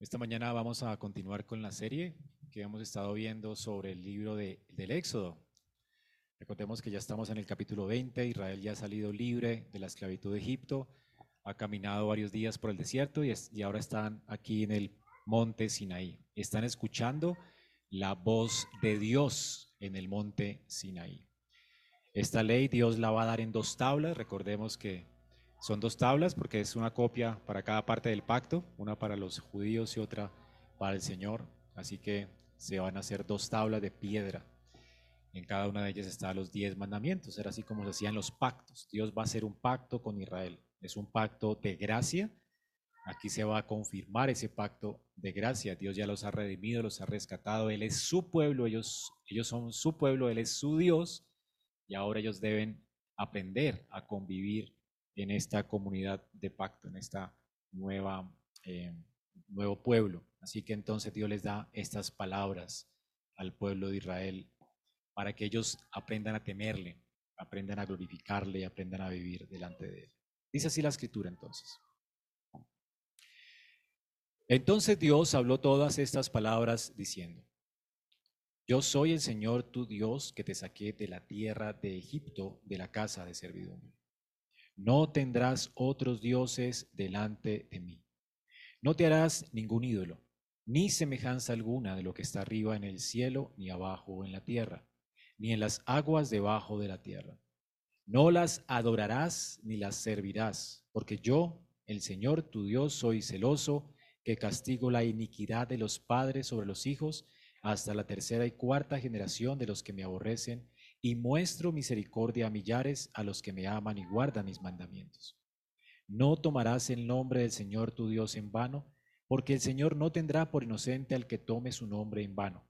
Esta mañana vamos a continuar con la serie que hemos estado viendo sobre el libro de, del Éxodo. Recordemos que ya estamos en el capítulo 20, Israel ya ha salido libre de la esclavitud de Egipto, ha caminado varios días por el desierto y, y ahora están aquí en el monte Sinaí. Están escuchando la voz de Dios en el monte Sinaí. Esta ley Dios la va a dar en dos tablas, recordemos que son dos tablas porque es una copia para cada parte del pacto, una para los judíos y otra para el Señor. Así que se van a hacer dos tablas de piedra. En cada una de ellas están los diez mandamientos. Era así como se hacían los pactos. Dios va a hacer un pacto con Israel. Es un pacto de gracia. Aquí se va a confirmar ese pacto de gracia. Dios ya los ha redimido, los ha rescatado. Él es su pueblo, ellos, ellos son su pueblo, Él es su Dios. Y ahora ellos deben aprender a convivir en esta comunidad de pacto, en esta nueva, eh, nuevo pueblo. Así que entonces Dios les da estas palabras al pueblo de Israel para que ellos aprendan a temerle, aprendan a glorificarle y aprendan a vivir delante de él. Dice así la escritura entonces. Entonces Dios habló todas estas palabras diciendo, Yo soy el Señor tu Dios que te saqué de la tierra de Egipto, de la casa de servidumbre. No tendrás otros dioses delante de mí. No te harás ningún ídolo, ni semejanza alguna de lo que está arriba en el cielo, ni abajo en la tierra, ni en las aguas debajo de la tierra. No las adorarás ni las servirás, porque yo, el Señor tu Dios, soy celoso, que castigo la iniquidad de los padres sobre los hijos hasta la tercera y cuarta generación de los que me aborrecen y muestro misericordia a millares a los que me aman y guardan mis mandamientos. No tomarás el nombre del Señor tu Dios en vano, porque el Señor no tendrá por inocente al que tome su nombre en vano.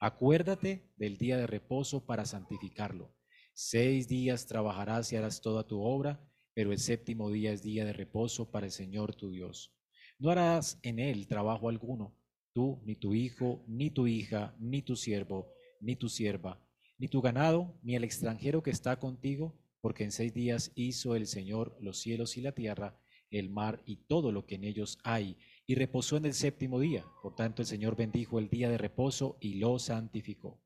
Acuérdate del día de reposo para santificarlo. Seis días trabajarás y harás toda tu obra, pero el séptimo día es día de reposo para el Señor tu Dios. No harás en él trabajo alguno, tú, ni tu hijo, ni tu hija, ni tu siervo, ni tu sierva ni tu ganado, ni el extranjero que está contigo, porque en seis días hizo el Señor los cielos y la tierra, el mar y todo lo que en ellos hay, y reposó en el séptimo día. Por tanto, el Señor bendijo el día de reposo y lo santificó.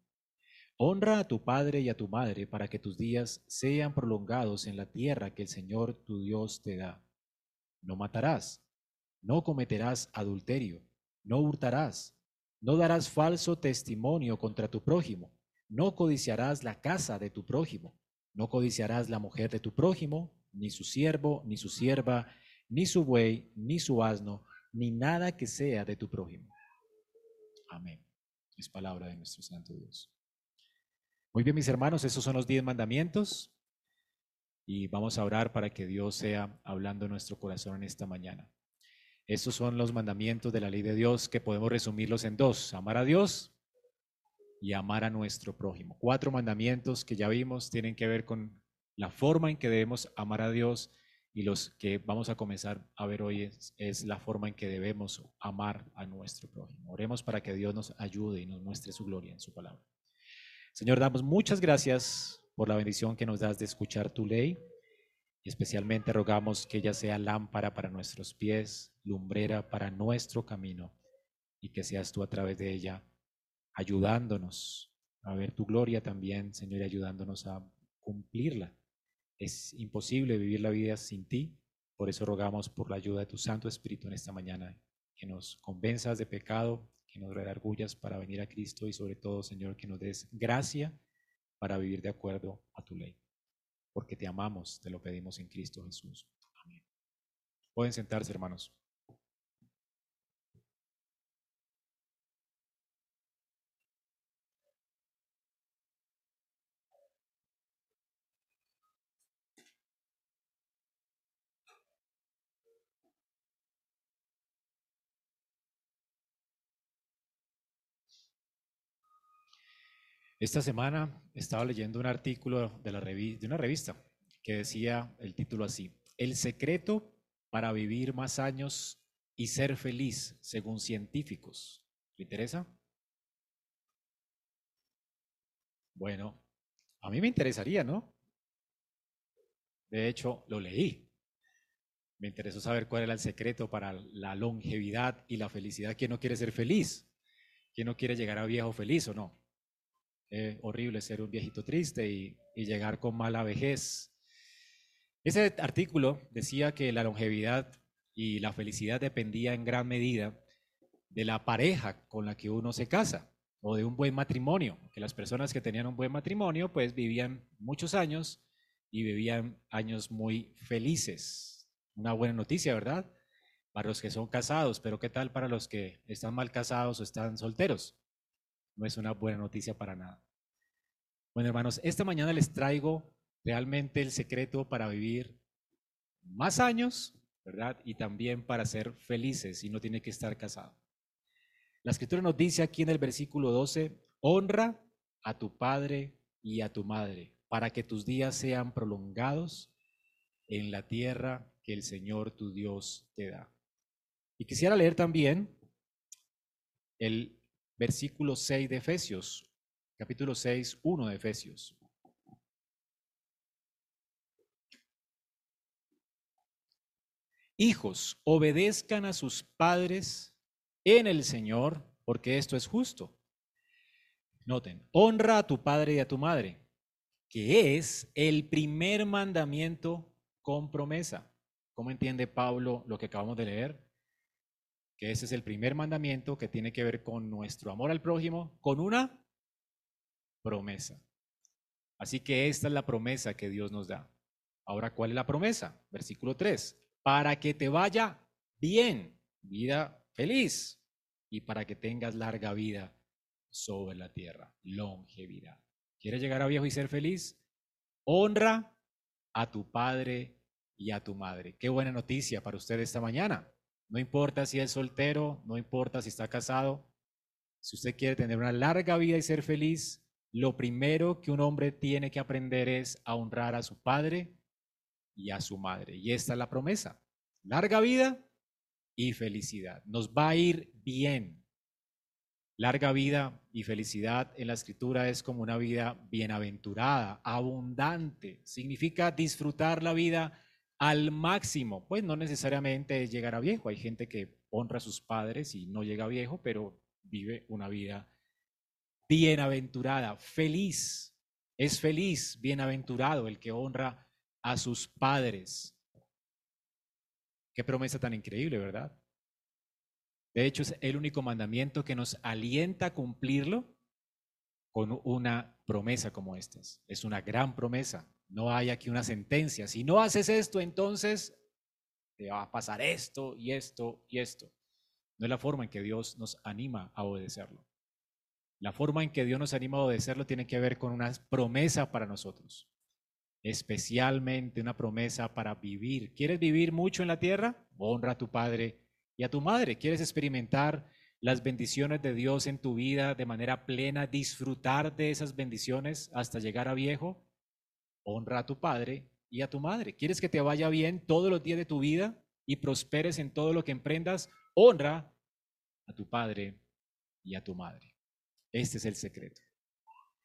Honra a tu padre y a tu madre para que tus días sean prolongados en la tierra que el Señor tu Dios te da. No matarás, no cometerás adulterio, no hurtarás, no darás falso testimonio contra tu prójimo no codiciarás la casa de tu prójimo, no codiciarás la mujer de tu prójimo, ni su siervo, ni su sierva, ni su buey, ni su asno, ni nada que sea de tu prójimo. Amén. Es palabra de nuestro Santo Dios. Muy bien, mis hermanos, esos son los diez mandamientos. Y vamos a orar para que Dios sea hablando en nuestro corazón en esta mañana. Estos son los mandamientos de la ley de Dios que podemos resumirlos en dos. Amar a Dios y amar a nuestro prójimo. Cuatro mandamientos que ya vimos tienen que ver con la forma en que debemos amar a Dios y los que vamos a comenzar a ver hoy es, la forma en que debemos amar a nuestro prójimo. Oremos para que Dios nos ayude y nos muestre su gloria en su palabra. Señor, damos muchas gracias por la bendición que nos das de escuchar tu ley y especialmente rogamos que ella sea lámpara para nuestros pies, lumbrera para nuestro camino y que seas tú a través de ella ayudándonos a ver tu gloria también, Señor, y ayudándonos a cumplirla. Es imposible vivir la vida sin ti, por eso rogamos por la ayuda de tu Santo Espíritu en esta mañana, que nos convenzas de pecado, que nos redargullas para venir a Cristo y sobre todo, Señor, que nos des gracia para vivir de acuerdo a tu ley. Porque te amamos, te lo pedimos en Cristo Jesús. Amén. Pueden sentarse, hermanos. Esta semana estaba leyendo un artículo de, la de una revista que decía el título así, El secreto para vivir más años y ser feliz según científicos. ¿Le interesa? Bueno, a mí me interesaría, ¿no? De hecho, lo leí. Me interesó saber cuál era el secreto para la longevidad y la felicidad. ¿Quién no quiere ser feliz? ¿Quién no quiere llegar a viejo feliz o no? Es horrible ser un viejito triste y, y llegar con mala vejez. Ese artículo decía que la longevidad y la felicidad dependía en gran medida de la pareja con la que uno se casa o de un buen matrimonio, que las personas que tenían un buen matrimonio pues vivían muchos años y vivían años muy felices. Una buena noticia, ¿verdad? Para los que son casados, pero ¿qué tal para los que están mal casados o están solteros? No es una buena noticia para nada. Bueno, hermanos, esta mañana les traigo realmente el secreto para vivir más años, ¿verdad? Y también para ser felices y no tiene que estar casado. La escritura nos dice aquí en el versículo 12, honra a tu padre y a tu madre para que tus días sean prolongados en la tierra que el Señor tu Dios te da. Y quisiera leer también el versículo 6 de Efesios, capítulo 6, 1 de Efesios. Hijos, obedezcan a sus padres en el Señor, porque esto es justo. Noten, honra a tu padre y a tu madre, que es el primer mandamiento con promesa. ¿Cómo entiende Pablo lo que acabamos de leer? Que ese es el primer mandamiento que tiene que ver con nuestro amor al prójimo, con una promesa. Así que esta es la promesa que Dios nos da. Ahora, ¿cuál es la promesa? Versículo 3. Para que te vaya bien, vida feliz y para que tengas larga vida sobre la tierra, longevidad. ¿Quieres llegar a viejo y ser feliz? Honra a tu padre y a tu madre. Qué buena noticia para usted esta mañana. No importa si es soltero, no importa si está casado. Si usted quiere tener una larga vida y ser feliz, lo primero que un hombre tiene que aprender es a honrar a su padre y a su madre. Y esta es la promesa. Larga vida y felicidad. Nos va a ir bien. Larga vida y felicidad en la escritura es como una vida bienaventurada, abundante. Significa disfrutar la vida al máximo. Pues no necesariamente es llegar a viejo. Hay gente que honra a sus padres y no llega a viejo, pero vive una vida bienaventurada, feliz. Es feliz, bienaventurado el que honra a sus padres. Qué promesa tan increíble, ¿verdad? De hecho, es el único mandamiento que nos alienta a cumplirlo con una promesa como esta. Es una gran promesa. No hay aquí una sentencia. Si no haces esto, entonces te va a pasar esto y esto y esto. No es la forma en que Dios nos anima a obedecerlo. La forma en que Dios nos anima a obedecerlo tiene que ver con una promesa para nosotros especialmente una promesa para vivir. ¿Quieres vivir mucho en la tierra? Honra a tu padre y a tu madre. ¿Quieres experimentar las bendiciones de Dios en tu vida de manera plena, disfrutar de esas bendiciones hasta llegar a viejo? Honra a tu padre y a tu madre. ¿Quieres que te vaya bien todos los días de tu vida y prosperes en todo lo que emprendas? Honra a tu padre y a tu madre. Este es el secreto.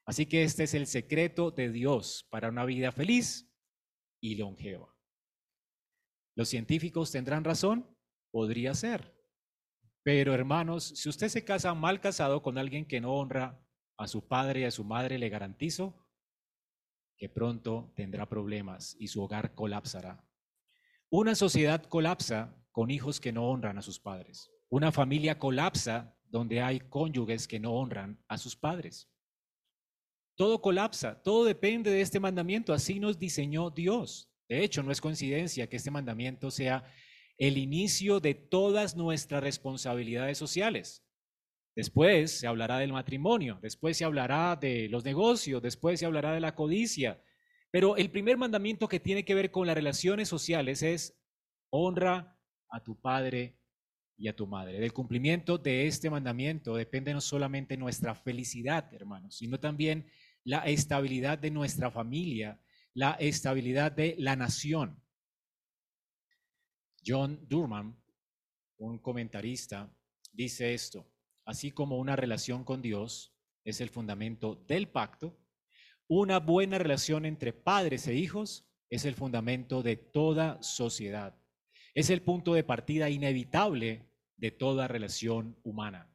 Así que este es el secreto de Dios para una vida feliz y longeva. ¿Los científicos tendrán razón? Podría ser. Pero hermanos, si usted se casa mal casado con alguien que no honra a su padre y a su madre, le garantizo que pronto tendrá problemas y su hogar colapsará. Una sociedad colapsa con hijos que no honran a sus padres. Una familia colapsa donde hay cónyuges que no honran a sus padres. Todo colapsa, todo depende de este mandamiento, así nos diseñó Dios. De hecho, no es coincidencia que este mandamiento sea el inicio de todas nuestras responsabilidades sociales. Después se hablará del matrimonio, después se hablará de los negocios, después se hablará de la codicia. Pero el primer mandamiento que tiene que ver con las relaciones sociales es honra a tu padre y a tu madre. Del cumplimiento de este mandamiento depende no solamente nuestra felicidad, hermanos, sino también la estabilidad de nuestra familia, la estabilidad de la nación. John Durman, un comentarista, dice esto, así como una relación con Dios es el fundamento del pacto, una buena relación entre padres e hijos es el fundamento de toda sociedad. es el punto de partida inevitable de toda relación humana.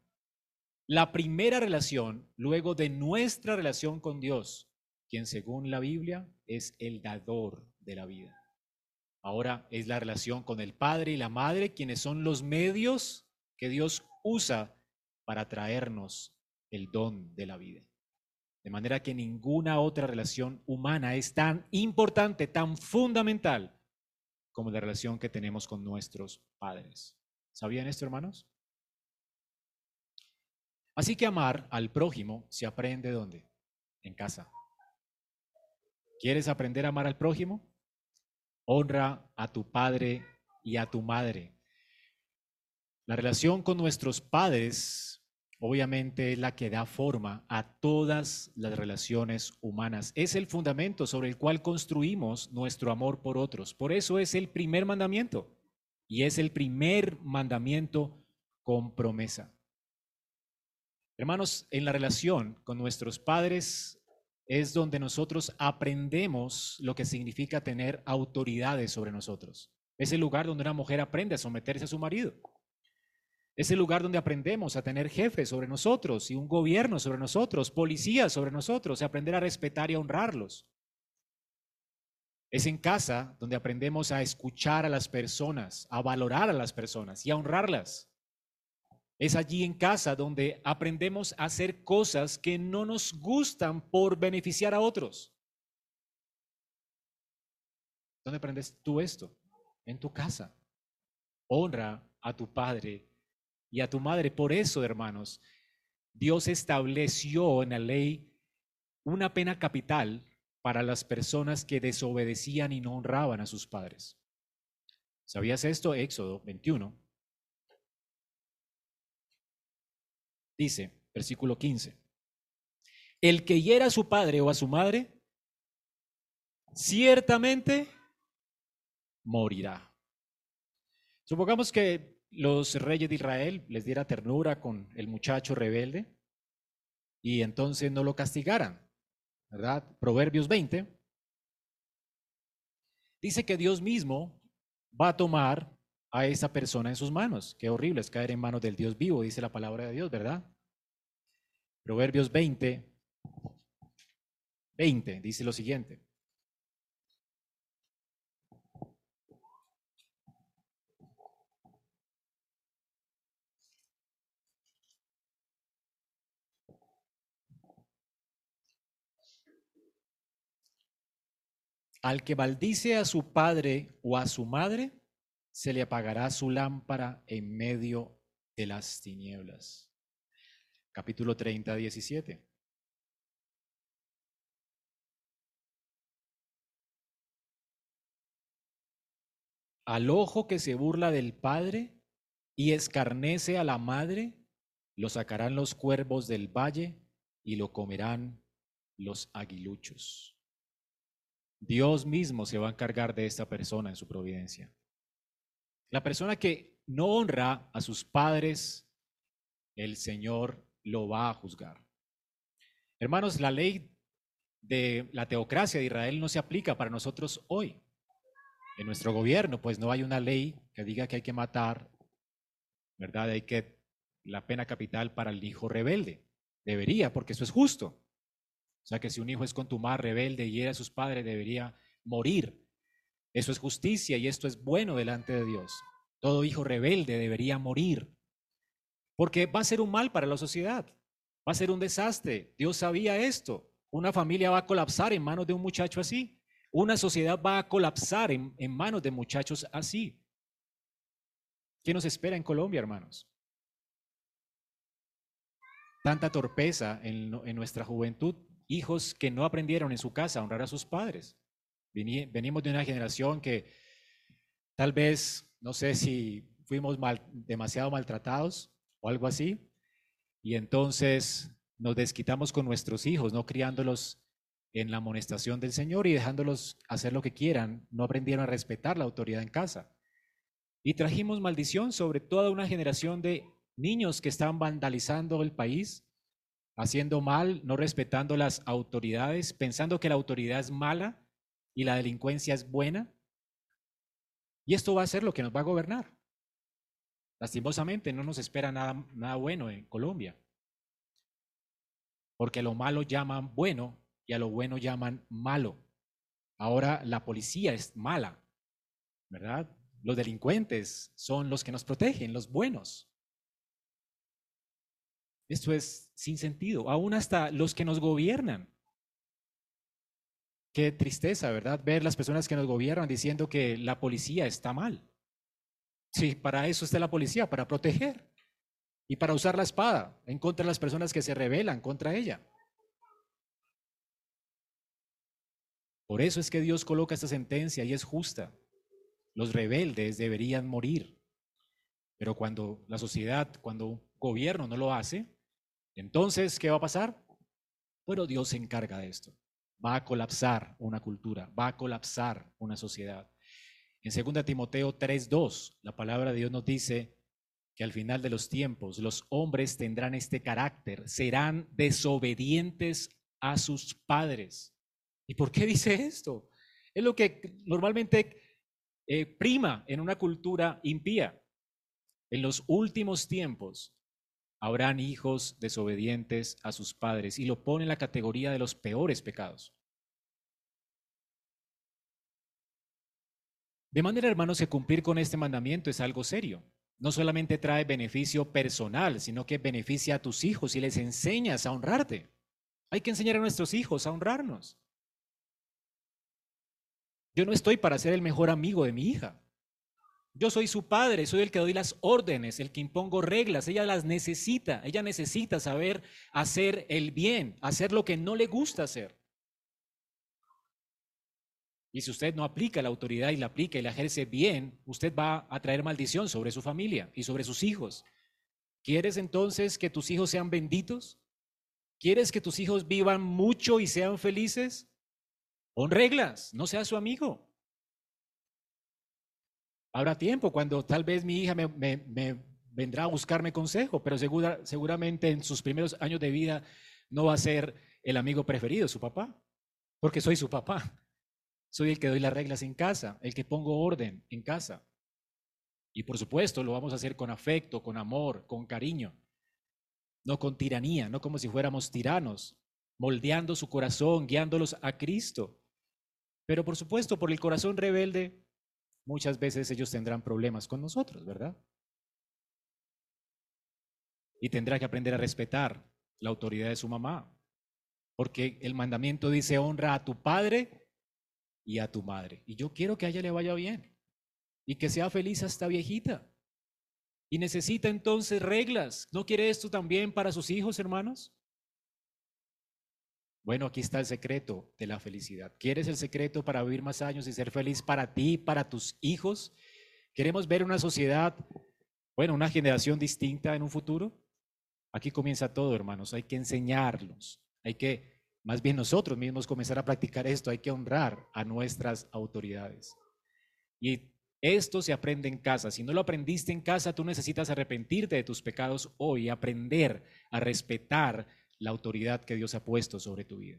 La primera relación, luego de nuestra relación con Dios, quien según la Biblia es el dador de la vida. Ahora es la relación con el Padre y la Madre, quienes son los medios que Dios usa para traernos el don de la vida. De manera que ninguna otra relación humana es tan importante, tan fundamental como la relación que tenemos con nuestros padres. ¿Sabían esto, hermanos? Así que amar al prójimo se aprende ¿dónde? En casa. ¿Quieres aprender a amar al prójimo? Honra a tu padre y a tu madre. La relación con nuestros padres obviamente la que da forma a todas las relaciones humanas. Es el fundamento sobre el cual construimos nuestro amor por otros. Por eso es el primer mandamiento y es el primer mandamiento con promesa. Hermanos, en la relación con nuestros padres es donde nosotros aprendemos lo que significa tener autoridades sobre nosotros. Es el lugar donde una mujer aprende a someterse a su marido. Es el lugar donde aprendemos a tener jefes sobre nosotros y un gobierno sobre nosotros, policías sobre nosotros, y aprender a respetar y a honrarlos. Es en casa donde aprendemos a escuchar a las personas, a valorar a las personas y a honrarlas. Es allí en casa donde aprendemos a hacer cosas que no nos gustan por beneficiar a otros. ¿Dónde aprendes tú esto? En tu casa. Honra a tu padre y a tu madre. Por eso, hermanos, Dios estableció en la ley una pena capital para las personas que desobedecían y no honraban a sus padres. ¿Sabías esto? Éxodo 21. Dice, versículo 15, el que hiera a su padre o a su madre, ciertamente morirá. Supongamos que los reyes de Israel les diera ternura con el muchacho rebelde y entonces no lo castigaran, ¿verdad? Proverbios 20 dice que Dios mismo va a tomar a esa persona en sus manos. Qué horrible es caer en manos del Dios vivo, dice la palabra de Dios, ¿verdad? Proverbios 20, 20 dice lo siguiente. Al que maldice a su padre o a su madre, se le apagará su lámpara en medio de las tinieblas. Capítulo 30, 17. Al ojo que se burla del padre y escarnece a la madre, lo sacarán los cuervos del valle y lo comerán los aguiluchos. Dios mismo se va a encargar de esta persona en su providencia. La persona que no honra a sus padres, el Señor lo va a juzgar. Hermanos, la ley de la teocracia de Israel no se aplica para nosotros hoy. En nuestro gobierno, pues no hay una ley que diga que hay que matar, ¿verdad? Hay que la pena capital para el hijo rebelde. Debería, porque eso es justo. O sea que si un hijo es contumar, rebelde y era a sus padres, debería morir. Eso es justicia y esto es bueno delante de Dios. Todo hijo rebelde debería morir. Porque va a ser un mal para la sociedad. Va a ser un desastre. Dios sabía esto. Una familia va a colapsar en manos de un muchacho así. Una sociedad va a colapsar en, manos de muchachos así. ¿Qué nos espera en Colombia, hermanos? Tanta torpeza en, en nuestra juventud hijos que no aprendieron en su casa a honrar a sus padres. Venimos de una generación que tal vez, no sé si fuimos mal, demasiado maltratados o algo así, y entonces nos desquitamos con nuestros hijos, no criándolos en la amonestación del Señor y dejándolos hacer lo que quieran, no aprendieron a respetar la autoridad en casa. Y trajimos maldición sobre toda una generación de niños que están vandalizando el país, haciendo mal, no respetando las autoridades, pensando que la autoridad es mala y la delincuencia es buena. Y esto va a ser lo que nos va a gobernar. Lastimosamente no nos espera nada, nada bueno en Colombia. Porque lo malo llaman bueno y a lo bueno llaman malo. Ahora la policía es mala, ¿verdad? Los delincuentes son los que nos protegen, los buenos. Esto es sin sentido, aún hasta los que nos gobiernan. Qué tristeza, ¿verdad? Ver las personas que nos gobiernan diciendo que la policía está mal. Sí, para eso está la policía, para proteger y para usar la espada en contra de las personas que se rebelan contra ella. Por eso es que Dios coloca esta sentencia y es justa. Los rebeldes deberían morir. Pero cuando la sociedad, cuando gobierno no lo hace, entonces, ¿qué va a pasar? Bueno, Dios se encarga de esto. Va a colapsar una cultura, va a colapsar una sociedad. En 2 Timoteo 3:2, la palabra de Dios nos dice que al final de los tiempos los hombres tendrán este carácter, serán desobedientes a sus padres. ¿Y por qué dice esto? Es lo que normalmente eh, prima en una cultura impía. En los últimos tiempos habrán hijos desobedientes a sus padres y lo pone en la categoría de los peores pecados. De manera, hermanos, que cumplir con este mandamiento es algo serio. No solamente trae beneficio personal, sino que beneficia a tus hijos y les enseñas a honrarte. Hay que enseñar a nuestros hijos a honrarnos. Yo no estoy para ser el mejor amigo de mi hija. Yo soy su padre, soy el que doy las órdenes, el que impongo reglas. Ella las necesita, ella necesita saber hacer el bien, hacer lo que no le gusta hacer. Y si usted no aplica la autoridad y la aplica y la ejerce bien, usted va a traer maldición sobre su familia y sobre sus hijos. ¿Quieres entonces que tus hijos sean benditos? ¿Quieres que tus hijos vivan mucho y sean felices? Pon reglas, no sea su amigo. Habrá tiempo cuando tal vez mi hija me, vendrá a buscarme consejo, pero seguramente en sus primeros años de vida no va a ser el amigo preferido, su papá, porque soy su papá. Soy el que doy las reglas en casa, el que pongo orden en casa. Y por supuesto lo vamos a hacer con afecto, con amor, con cariño, no con tiranía, no como si fuéramos tiranos, moldeando su corazón, guiándolos a Cristo. Pero por supuesto, por el corazón rebelde, muchas veces ellos tendrán problemas con nosotros, ¿verdad? Y tendrá que aprender a respetar la autoridad de su mamá, porque el mandamiento dice honra a tu padre y a tu madre. Y yo quiero que a ella le vaya bien y que sea feliz hasta viejita. Y necesita entonces reglas. ¿No quiere esto también para sus hijos, hermanos? Bueno, aquí está el secreto de la felicidad. ¿Quieres el secreto para vivir más años y ser feliz para ti, para tus hijos? ¿Queremos ver una sociedad, bueno, una generación distinta en un futuro? Aquí comienza todo, hermanos. Hay que enseñarlos. Hay que más bien nosotros mismos comenzar a practicar esto, hay que honrar a nuestras autoridades. Y esto se aprende en casa. Si no lo aprendiste en casa, tú necesitas arrepentirte de tus pecados hoy aprender a respetar la autoridad que Dios ha puesto sobre tu vida.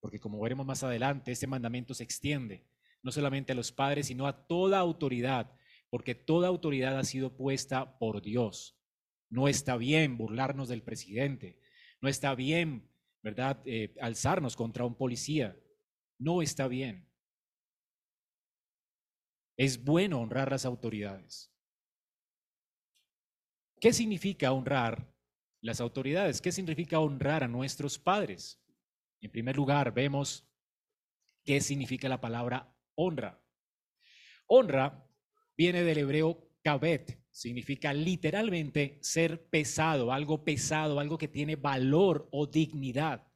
Porque como veremos más adelante, este mandamiento se extiende no solamente a los padres, sino a toda autoridad, porque toda autoridad ha sido puesta por Dios. No está bien burlarnos del presidente, no está bien ¿verdad? Eh, alzarnos contra un policía. No está bien. Es bueno honrar las autoridades. ¿Qué significa honrar las autoridades? ¿Qué significa honrar a nuestros padres? En primer lugar, vemos qué significa la palabra honra. Honra viene del hebreo kabet, significa literalmente ser pesado, algo pesado, algo que tiene valor o dignidad.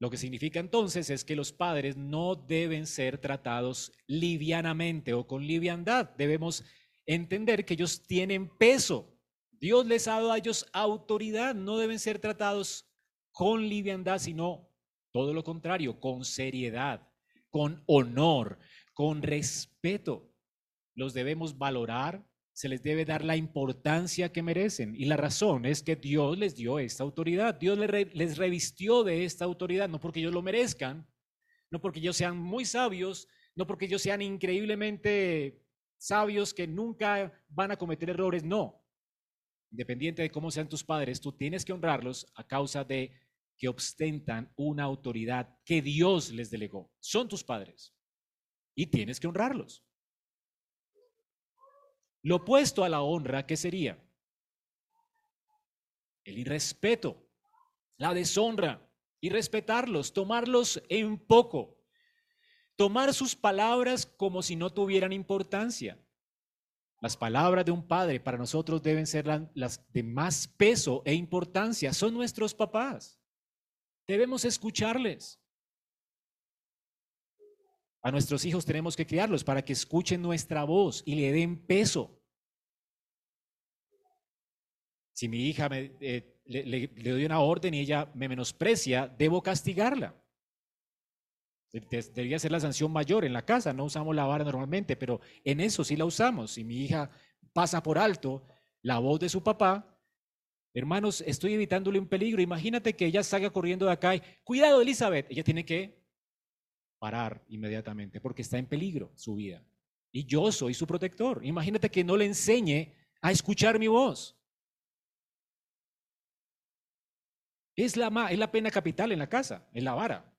Lo que significa entonces es que los padres no deben ser tratados livianamente o con liviandad. Debemos entender que ellos tienen peso. Dios les ha dado a ellos autoridad. No deben ser tratados con liviandad, sino todo lo contrario, con seriedad, con honor, con respeto los debemos valorar, se les debe dar la importancia que merecen. Y la razón es que Dios les dio esta autoridad, Dios les, revistió de esta autoridad, no porque ellos lo merezcan, no porque ellos sean muy sabios, no porque ellos sean increíblemente sabios que nunca van a cometer errores, no. Independiente de cómo sean tus padres, tú tienes que honrarlos a causa de que ostentan una autoridad que Dios les delegó. Son tus padres y tienes que honrarlos. Lo opuesto a la honra, ¿qué sería? El irrespeto, la deshonra, y respetarlos, tomarlos en poco, tomar sus palabras como si no tuvieran importancia. Las palabras de un padre para nosotros deben ser las de más peso e importancia. Son nuestros papás. Debemos escucharles. A nuestros hijos tenemos que criarlos para que escuchen nuestra voz y le den peso. Si mi hija me, eh, le, doy una orden y ella me menosprecia, debo castigarla. Debería ser la sanción mayor en la casa, no usamos la vara normalmente, pero en eso sí la usamos. Si mi hija pasa por alto la voz de su papá, hermanos, estoy evitándole un peligro. Imagínate que ella salga corriendo de acá y, cuidado Elizabeth, ella tiene que parar inmediatamente porque está en peligro su vida. Y yo soy su protector. Imagínate que no le enseñe a escuchar mi voz. Es la, es la pena capital en la casa, en la vara.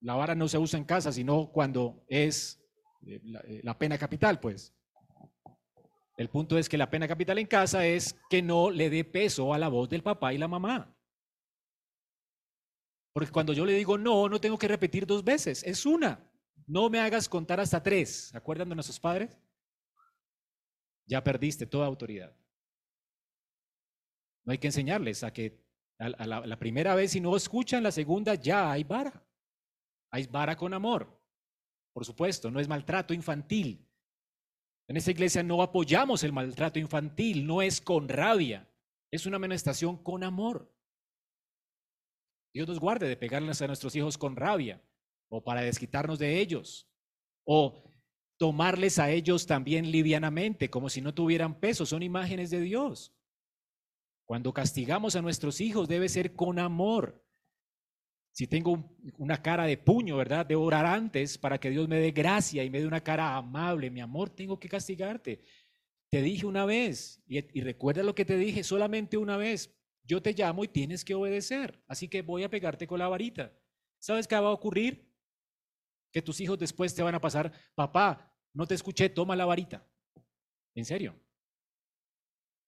La vara no se usa en casa, sino cuando es eh, eh, la, pena capital, pues. El punto es que la pena capital en casa es que no le dé peso a la voz del papá y la mamá. Porque cuando yo le digo no, no tengo que repetir dos veces, es una. No me hagas contar hasta tres. ¿Se acuerdan de nuestros padres? Ya perdiste toda autoridad. No hay que enseñarles a que a la, primera vez, si no escuchan, la segunda ya hay vara. Hay vara con amor. Por supuesto, no es maltrato infantil. En esta iglesia no apoyamos el maltrato infantil, no es con rabia, es una manifestación con amor. Dios nos guarde de pegarles a nuestros hijos con rabia o para desquitarnos de ellos o tomarles a ellos también livianamente como si no tuvieran peso, son imágenes de Dios. Cuando castigamos a nuestros hijos debe ser con amor. Si tengo una cara de puño, ¿verdad? De orar antes para que Dios me dé gracia y me dé una cara amable. Mi amor, tengo que castigarte. Te dije una vez y, y recuerda lo que te dije solamente una vez. Yo te llamo y tienes que obedecer. Así que voy a pegarte con la varita. ¿Sabes qué va a ocurrir? Que tus hijos después te van a pasar, papá, no te escuché, toma la varita. En serio.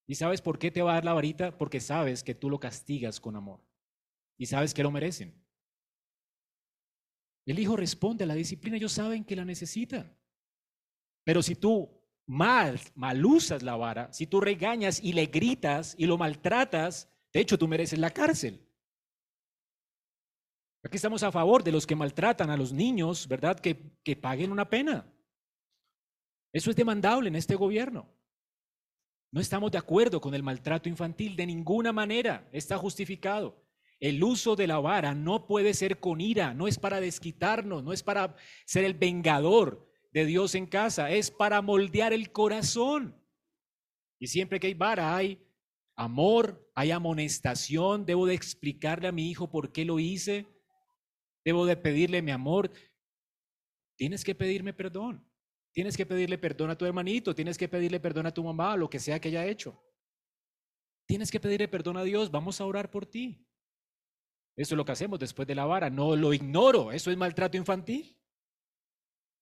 ¿Y sabes por qué te va a dar la varita? Porque sabes que tú lo castigas con amor. Y sabes que lo merecen. El hijo responde a la disciplina, ellos saben que la necesitan. Pero si tú mal, mal usas la vara, si tú regañas y le gritas y lo maltratas, de hecho tú mereces la cárcel. Aquí estamos a favor de los que maltratan a los niños, ¿verdad? Que, que paguen una pena. Eso es demandable en este gobierno. No estamos de acuerdo con el maltrato infantil de ninguna manera. Está justificado. El uso de la vara no puede ser con ira, no es para desquitarnos, no es para ser el vengador de Dios en casa, es para moldear el corazón. Y siempre que hay vara hay amor, hay amonestación, debo de explicarle a mi hijo por qué lo hice, debo de pedirle mi amor. Tienes que pedirme perdón. Tienes que pedirle perdón a tu hermanito, tienes que pedirle perdón a tu mamá, lo que sea que haya hecho. Tienes que pedirle perdón a Dios, vamos a orar por ti. Eso es lo que hacemos después de la vara, no lo ignoro, eso es maltrato infantil.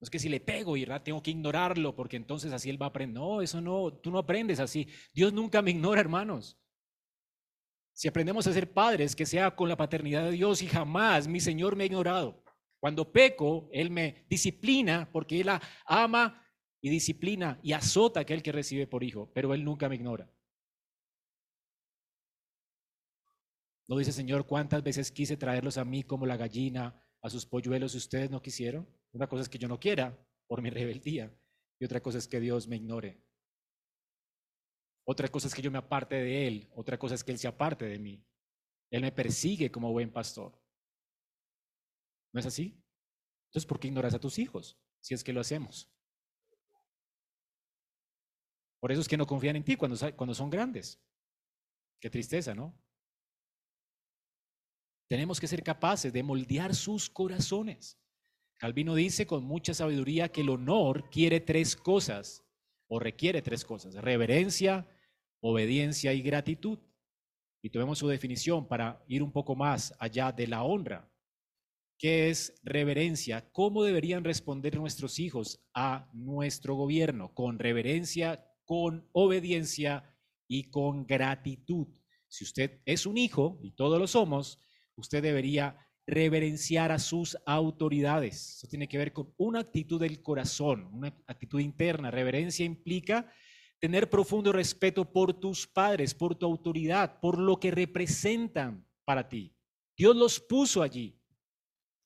No es que si le pego y tengo que ignorarlo porque entonces así él va a aprender. No, eso no, tú no aprendes así. Dios nunca me ignora, hermanos. Si aprendemos a ser padres, que sea con la paternidad de Dios y jamás mi Señor me ha ignorado. Cuando peco, Él me disciplina porque Él ama y disciplina y azota a aquel que recibe por hijo, pero Él nunca me ignora. ¿No dice Señor cuántas veces quise traerlos a mí como la gallina a sus polluelos y ustedes no quisieron? Una cosa es que yo no quiera por mi rebeldía y otra cosa es que Dios me ignore. Otra cosa es que yo me aparte de Él, otra cosa es que Él se aparte de mí. Él me persigue como buen pastor. ¿No es así? Entonces, ¿por qué ignoras a tus hijos si es que lo hacemos? Por eso es que no confían en ti cuando, cuando son grandes. Qué tristeza, ¿no? Tenemos que ser capaces de moldear sus corazones. Calvino dice con mucha sabiduría que el honor quiere tres cosas, o requiere tres cosas, reverencia, obediencia y gratitud. Y tomemos su definición para ir un poco más allá de la honra. ¿Qué es reverencia? ¿Cómo deberían responder nuestros hijos a nuestro gobierno? Con reverencia, con obediencia y con gratitud. Si usted es un hijo, y todos lo somos, usted debería reverenciar a sus autoridades. Eso tiene que ver con una actitud del corazón, una actitud interna. Reverencia implica tener profundo respeto por tus padres, por tu autoridad, por lo que representan para ti. Dios los puso allí.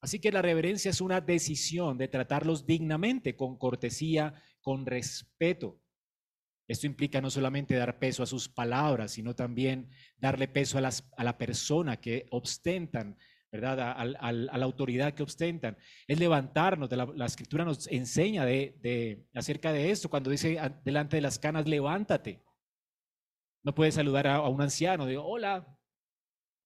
Así que la reverencia es una decisión de tratarlos dignamente, con cortesía, con respeto. Esto implica no solamente dar peso a sus palabras, sino también darle peso a, las, a la persona que ostentan ¿verdad? A, la autoridad que ostentan. Es levantarnos, de la, escritura nos enseña de, acerca de esto, cuando dice delante de las canas, levántate. No puedes saludar a, un anciano, de hola.